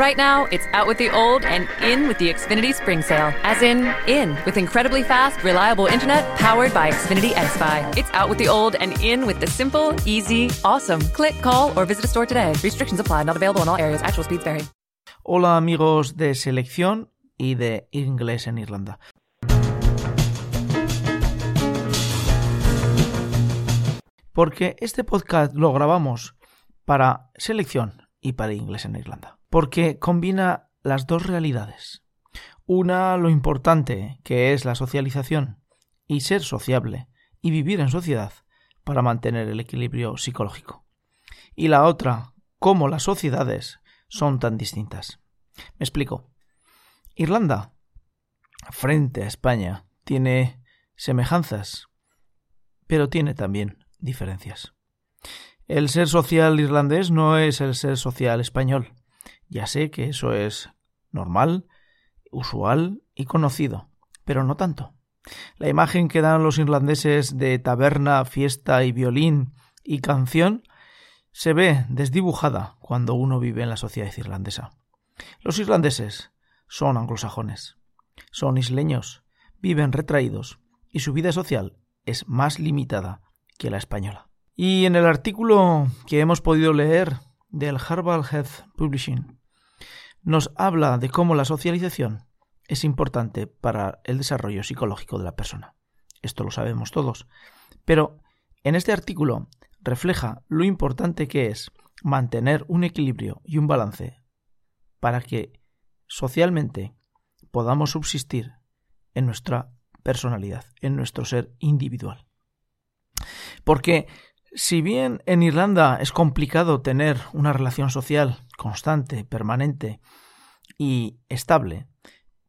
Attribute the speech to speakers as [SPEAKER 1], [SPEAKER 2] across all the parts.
[SPEAKER 1] Right now, it's out with the old and in with the Xfinity Spring Sale. As in, in with incredibly fast, reliable internet powered by Xfinity XFi. It's out with the old and in with the simple, easy, awesome. Click, call, or visit a store today. Restrictions apply, not available in all areas. Actual speeds vary.
[SPEAKER 2] Hola amigos de selección y de inglés en Irlanda. Porque este podcast lo grabamos para selección y para inglés en Irlanda. Porque combina las dos realidades. Una, lo importante que es la socialización y ser sociable y vivir en sociedad para mantener el equilibrio psicológico. Y la otra, cómo las sociedades son tan distintas. Me explico. Irlanda, frente a España, tiene semejanzas, pero tiene también diferencias. El ser social irlandés no es el ser social español. Ya sé que eso es normal, usual y conocido, pero no tanto. La imagen que dan los irlandeses de taberna, fiesta y violín y canción se ve desdibujada cuando uno vive en la sociedad irlandesa. Los irlandeses son anglosajones, son isleños, viven retraídos y su vida social es más limitada que la española. Y en el artículo que hemos podido leer del Harvard Health Publishing nos habla de cómo la socialización es importante para el desarrollo psicológico de la persona. Esto lo sabemos todos. Pero en este artículo refleja lo importante que es mantener un equilibrio y un balance para que socialmente podamos subsistir en nuestra personalidad, en nuestro ser individual. Porque si bien en Irlanda es complicado tener una relación social constante, permanente y estable,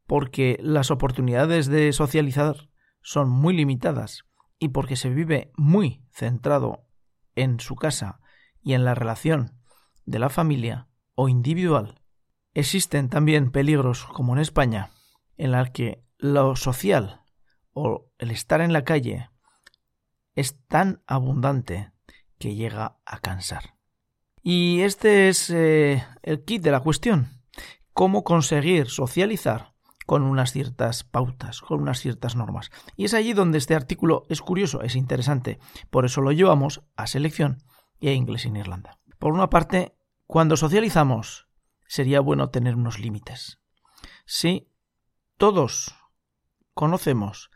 [SPEAKER 2] porque las oportunidades de socializar son muy limitadas y porque se vive muy centrado en su casa y en la relación de la familia o individual, existen también peligros como en España, en la que lo social o el estar en la calle es tan abundante que llega a cansar. Y este es eh, el kit de la cuestión. Cómo conseguir socializar con unas ciertas pautas, con unas ciertas normas. Y es allí donde este artículo es curioso, es interesante. Por eso lo llevamos a selección y a inglés en Irlanda. Por una parte, cuando socializamos, sería bueno tener unos límites. Sí, todos conocemos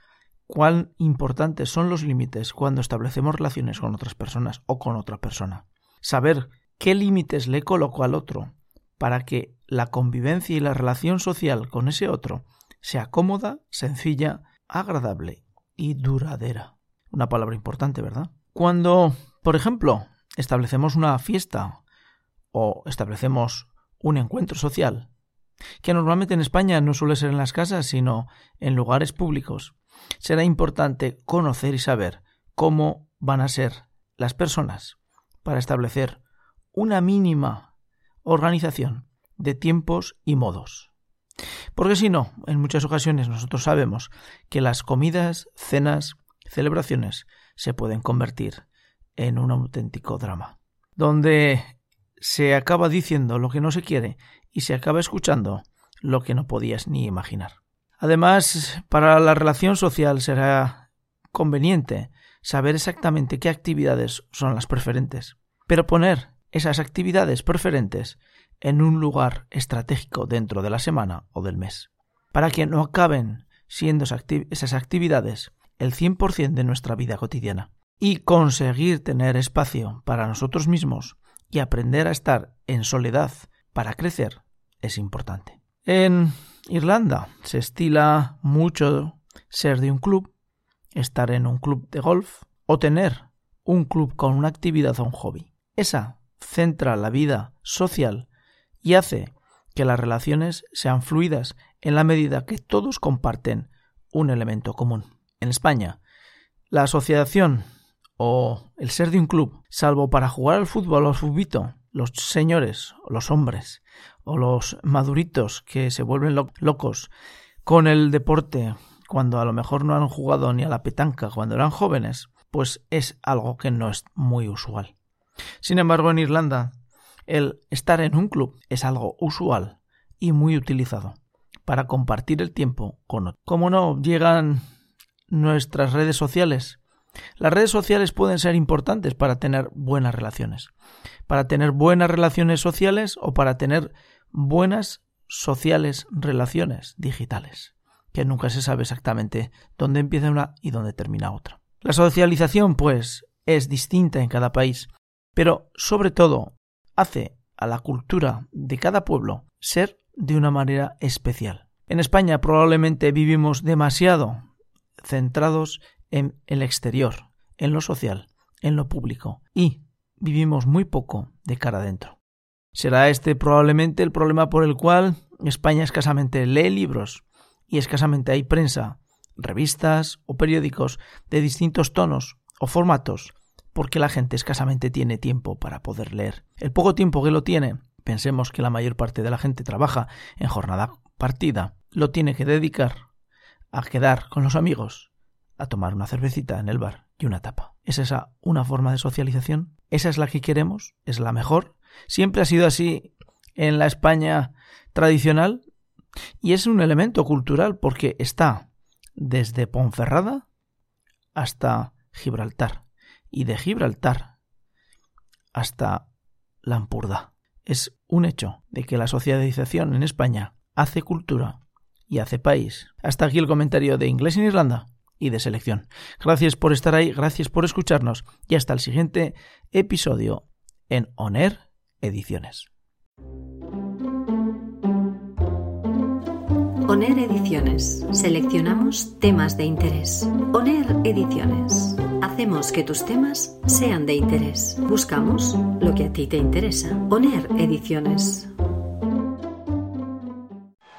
[SPEAKER 2] cuán importantes son los límites cuando establecemos relaciones con otras personas o con otra persona. Saber qué límites le coloco al otro para que la convivencia y la relación social con ese otro sea cómoda, sencilla, agradable y duradera. Una palabra importante, ¿verdad? Cuando, por ejemplo, establecemos una fiesta o establecemos un encuentro social, que normalmente en España no suele ser en las casas, sino en lugares públicos, será importante conocer y saber cómo van a ser las personas para establecer una mínima organización de tiempos y modos. Porque si no, en muchas ocasiones nosotros sabemos que las comidas, cenas, celebraciones se pueden convertir en un auténtico drama, donde se acaba diciendo lo que no se quiere y se acaba escuchando lo que no podías ni imaginar. Además, para la relación social será conveniente saber exactamente qué actividades son las preferentes, pero poner esas actividades preferentes en un lugar estratégico dentro de la semana o del mes, para que no acaben siendo esas actividades el 100% de nuestra vida cotidiana, y conseguir tener espacio para nosotros mismos y aprender a estar en soledad para crecer es importante. En Irlanda se estila mucho ser de un club, estar en un club de golf o tener un club con una actividad o un hobby. Esa centra la vida social y hace que las relaciones sean fluidas en la medida que todos comparten un elemento común. En España, la asociación o el ser de un club, salvo para jugar al fútbol o al los señores o los hombres o los maduritos que se vuelven locos con el deporte cuando a lo mejor no han jugado ni a la petanca cuando eran jóvenes, pues es algo que no es muy usual. Sin embargo, en Irlanda, el estar en un club es algo usual y muy utilizado para compartir el tiempo con otros. ¿Cómo no llegan nuestras redes sociales? Las redes sociales pueden ser importantes para tener buenas relaciones, para tener buenas relaciones sociales o para tener buenas sociales relaciones digitales, que nunca se sabe exactamente dónde empieza una y dónde termina otra. La socialización, pues, es distinta en cada país, pero sobre todo hace a la cultura de cada pueblo ser de una manera especial. En España probablemente vivimos demasiado centrados en el exterior, en lo social, en lo público, y vivimos muy poco de cara adentro. Será este probablemente el problema por el cual España escasamente lee libros y escasamente hay prensa, revistas o periódicos de distintos tonos o formatos, porque la gente escasamente tiene tiempo para poder leer. El poco tiempo que lo tiene pensemos que la mayor parte de la gente trabaja en jornada partida, lo tiene que dedicar a quedar con los amigos, a tomar una cervecita en el bar y una tapa. ¿Es esa una forma de socialización? ¿Esa es la que queremos? ¿Es la mejor? ¿Siempre ha sido así en la España tradicional? Y es un elemento cultural porque está desde Ponferrada hasta Gibraltar y de Gibraltar hasta Lampurda es un hecho de que la socialización en España hace cultura y hace país. Hasta aquí el comentario de Inglés en Irlanda y de selección. Gracias por estar ahí, gracias por escucharnos y hasta el siguiente episodio en Oner Ediciones.
[SPEAKER 3] ONER Ediciones. Seleccionamos temas de interés. ONER Ediciones. Hacemos que tus temas sean de interés. Buscamos lo que a ti te interesa. ONER Ediciones.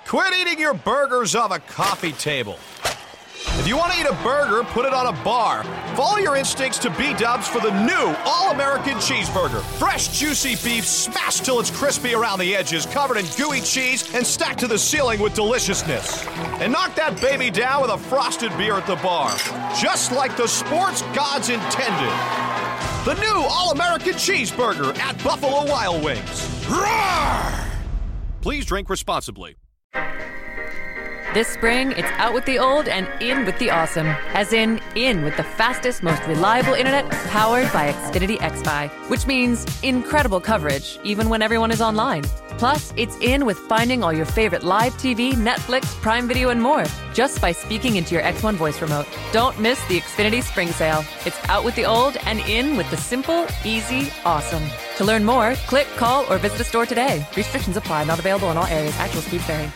[SPEAKER 4] Quit eating your burgers off a coffee table. If you want to eat a burger, put it on a bar. Follow your instincts to B Dubs for the new All American Cheeseburger. Fresh, juicy beef smashed till it's crispy around the edges, covered in gooey cheese, and stacked to the ceiling with deliciousness. And knock that baby down with a frosted beer at the bar, just like the sports gods intended. The new All American Cheeseburger at Buffalo Wild Wings. Roar! Please drink responsibly.
[SPEAKER 1] This spring, it's out with the old and in with the awesome. As in, in with the fastest, most reliable internet powered by Xfinity XFi, which means incredible coverage even when everyone is online. Plus, it's in with finding all your favorite live TV, Netflix, Prime Video, and more just by speaking into your X1 voice remote. Don't miss the Xfinity Spring Sale. It's out with the old and in with the simple, easy, awesome. To learn more, click, call, or visit a store today. Restrictions apply, not available in all areas. Actual speed vary.